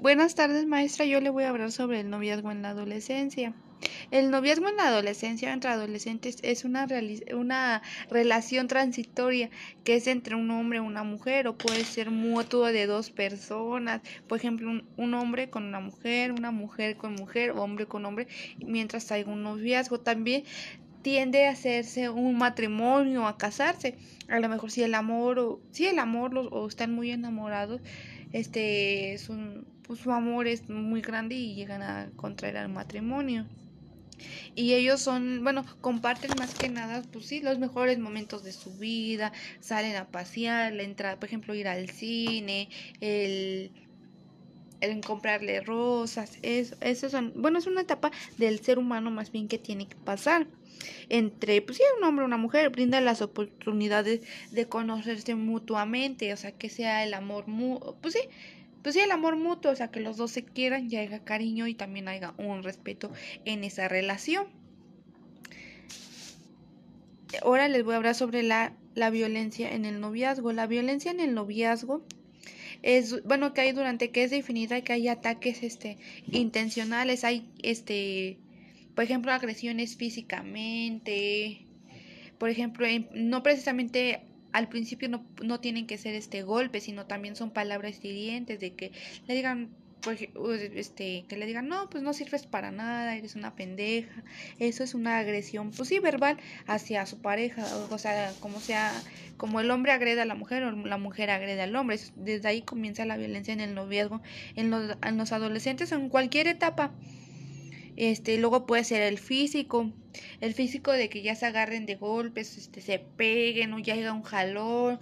Buenas tardes, maestra. Yo le voy a hablar sobre el noviazgo en la adolescencia. El noviazgo en la adolescencia entre adolescentes es una, una relación transitoria que es entre un hombre y una mujer o puede ser mutuo de dos personas. Por ejemplo, un, hombre con una mujer, una mujer con mujer, hombre con hombre, mientras hay un noviazgo. También tiende a hacerse un matrimonio, a casarse. A lo mejor si el amor o si el amor los, o están muy enamorados, este es un pues, su amor es muy grande y llegan a contraer al matrimonio. Y ellos son, bueno, comparten más que nada, pues sí, los mejores momentos de su vida, salen a pasear, la entrada, por ejemplo, ir al cine, el, el comprarle rosas, eso, eso son, bueno, es una etapa del ser humano más bien que tiene que pasar entre, pues sí, un hombre y una mujer, brinda las oportunidades de conocerse mutuamente, o sea, que sea el amor, mu pues sí, pues sí, el amor mutuo, o sea, que los dos se quieran, ya haya cariño y también haya un respeto en esa relación. Ahora les voy a hablar sobre la, la violencia en el noviazgo. La violencia en el noviazgo es, bueno, que hay durante que es definida que hay ataques este, intencionales, hay, este, por ejemplo, agresiones físicamente, por ejemplo, no precisamente al principio no, no tienen que ser este golpes, sino también son palabras hirientes de que le digan este, que le digan, no, pues no sirves para nada, eres una pendeja. Eso es una agresión, pues sí, verbal hacia su pareja, o sea, como sea, como el hombre agrede a la mujer o la mujer agrede al hombre. Desde ahí comienza la violencia en el noviazgo, en los, en los adolescentes, en cualquier etapa. Este, luego puede ser el físico, el físico de que ya se agarren de golpes, este, se peguen o ya llega un jalón.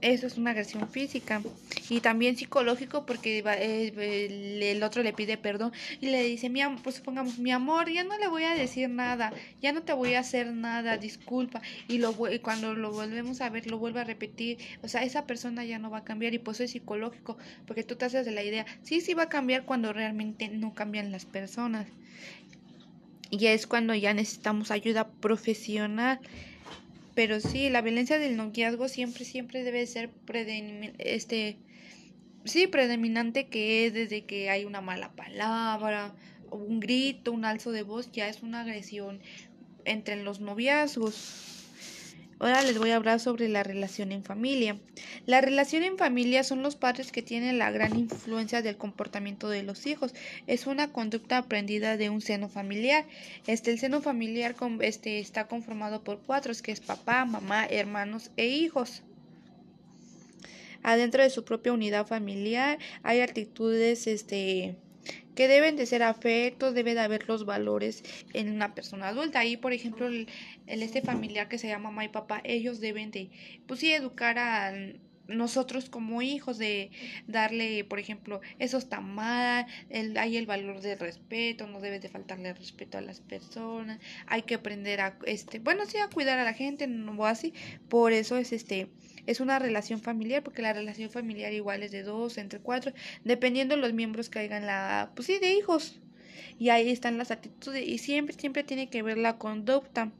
Eso es una agresión física y también psicológico porque eh, el otro le pide perdón y le dice, mi pues supongamos, mi amor, ya no le voy a decir nada, ya no te voy a hacer nada, disculpa. Y, lo, cuando lo volvemos a ver, lo vuelve a repetir. O sea, esa persona ya no va a cambiar y pues es psicológico porque tú te haces de la idea, sí, sí va a cambiar cuando realmente no cambian las personas. Y es cuando ya necesitamos ayuda profesional. Pero sí, la violencia del noviazgo siempre, siempre debe ser este, sí, predominante que es desde que hay una mala palabra, un grito, un alzo de voz, ya es una agresión entre los noviazgos. Ahora les voy a hablar sobre la relación en familia. La relación en familia son los padres que tienen la gran influencia del comportamiento de los hijos. Es una conducta aprendida de un seno familiar. Este el seno familiar este, está conformado por cuatro, que es papá, mamá, hermanos e hijos adentro de su propia unidad familiar hay actitudes este que deben de ser afectos, debe de haber los valores en una persona adulta. Ahí, por ejemplo, el, este familiar que se llama mamá y papá, ellos deben de, pues sí, educar a nosotros como hijos de darle, por ejemplo, eso está mal, el, hay el valor del respeto, no debe de faltarle respeto a las personas, hay que aprender a, este, bueno, sí, a cuidar a la gente, no así, por eso es este, es una relación familiar, porque la relación familiar igual es de dos, entre cuatro, dependiendo de los miembros que hagan la, pues sí, de hijos. Y ahí están las actitudes y siempre, siempre tiene que ver la conducta.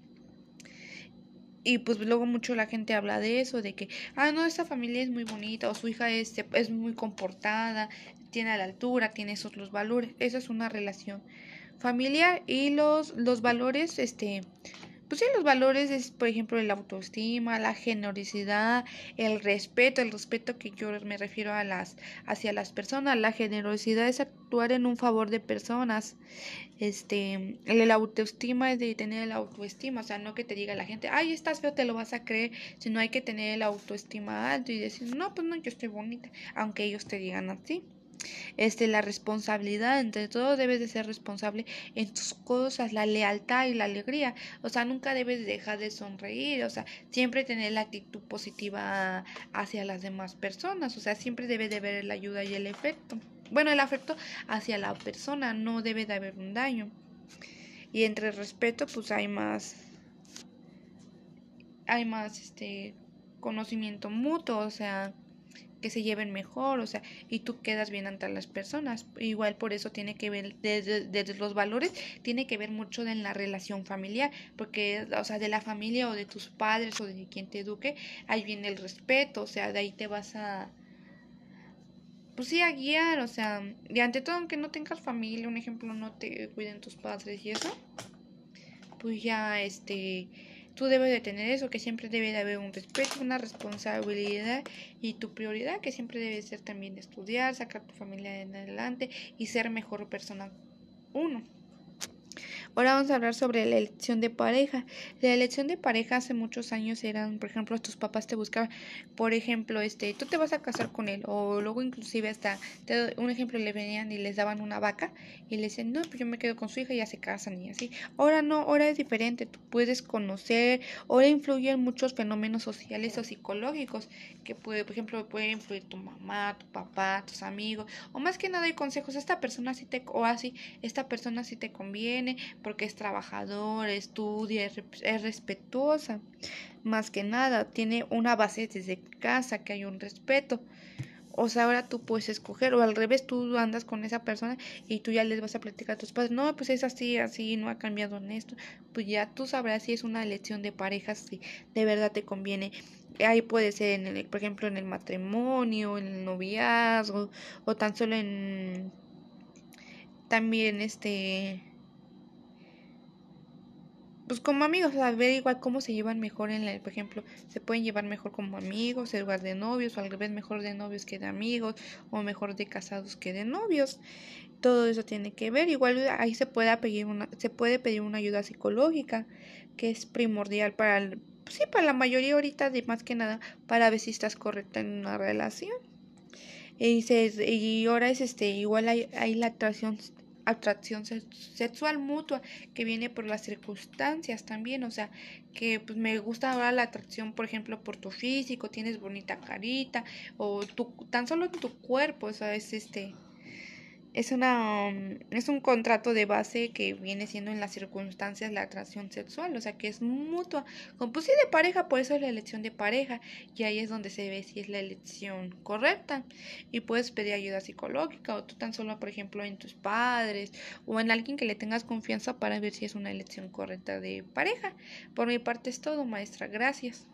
Y pues luego mucho la gente habla de eso, de que, ah, no, esta familia es muy bonita, o su hija es, es muy comportada, tiene a la altura, tiene esos los valores. Esa es una relación familiar y los, los valores, este, pues sí, los valores es, por ejemplo, la autoestima, la generosidad, el respeto, el respeto que yo me refiero a las, hacia las personas, la generosidad es actuar en un favor de personas, este, el, autoestima es de tener la autoestima, o sea, no que te diga la gente, ay, estás feo, te lo vas a creer, sino hay que tener el autoestima alto y decir, no, pues no, yo estoy bonita, aunque ellos te digan así este la responsabilidad entre todo debes de ser responsable en tus cosas la lealtad y la alegría. O sea nunca debes dejar de sonreír o sea siempre tener la actitud positiva hacia las demás personas o sea siempre debe de haber la ayuda y el efecto bueno el afecto hacia la persona no debe de haber un daño. Y entre respeto pues hay más hay más este conocimiento mutuo o sea que se lleven mejor, o sea, y tú quedas bien ante las personas. Igual por eso tiene que ver, desde, los valores, tiene que ver mucho en la relación familiar, porque, o sea, de la familia o de tus padres o de quien te eduque, ahí viene el respeto, o sea, de ahí te vas a pues sí, a guiar, o sea, y ante todo, aunque no tengas familia, un ejemplo, no te cuiden tus padres y eso, pues ya, este, tú debes de tener eso, que siempre debe de haber un respeto, una responsabilidad y tu prioridad, que siempre debe ser también estudiar, sacar tu familia en adelante y ser mejor persona uno. Ahora vamos a hablar sobre la elección de pareja. La elección de pareja hace muchos años eran, por ejemplo, tus papás te buscaban, por ejemplo, este, tú te vas a casar con él o luego inclusive hasta un ejemplo le venían y les daban una vaca y le decían, "No, pues yo me quedo con su hija y ya se casan y así." Ahora no, ahora es diferente, tú puedes conocer, ahora influyen muchos fenómenos sociales o psicológicos que puede, por ejemplo, puede influir tu mamá, tu papá, tus amigos o más que nada hay consejos, esta persona sí te o así, esta persona sí te conviene porque es trabajador, estudia, es respetuosa. Más que nada, tiene una base desde casa, que hay un respeto. O sea, ahora tú puedes escoger, o al revés, tú andas con esa persona y tú ya les vas a platicar a tus padres, no, pues es así, así, no ha cambiado en esto. Pues ya tú sabrás si es una elección de pareja, si de verdad te conviene. Ahí puede ser, en el, por ejemplo, en el matrimonio, en el noviazgo, o tan solo en. También, este pues como amigos, ver igual cómo se llevan mejor en el, por ejemplo, se pueden llevar mejor como amigos, en lugar de novios, o al revés mejor de novios que de amigos, o mejor de casados que de novios. Todo eso tiene que ver. Igual ahí se puede pedir una, se puede pedir una ayuda psicológica, que es primordial para pues sí, para la mayoría ahorita de más que nada, para ver si estás correcta en una relación. Y, se, y ahora es este, igual hay, hay la atracción atracción sexual mutua que viene por las circunstancias también, o sea, que pues me gusta ahora la atracción, por ejemplo, por tu físico, tienes bonita carita o tu, tan solo tu cuerpo, o sea, es este es una um, es un contrato de base que viene siendo en las circunstancias la atracción sexual, o sea que es mutua. Como sí de pareja, por eso es la elección de pareja y ahí es donde se ve si es la elección correcta y puedes pedir ayuda psicológica o tú tan solo, por ejemplo, en tus padres o en alguien que le tengas confianza para ver si es una elección correcta de pareja. Por mi parte es todo, maestra. Gracias.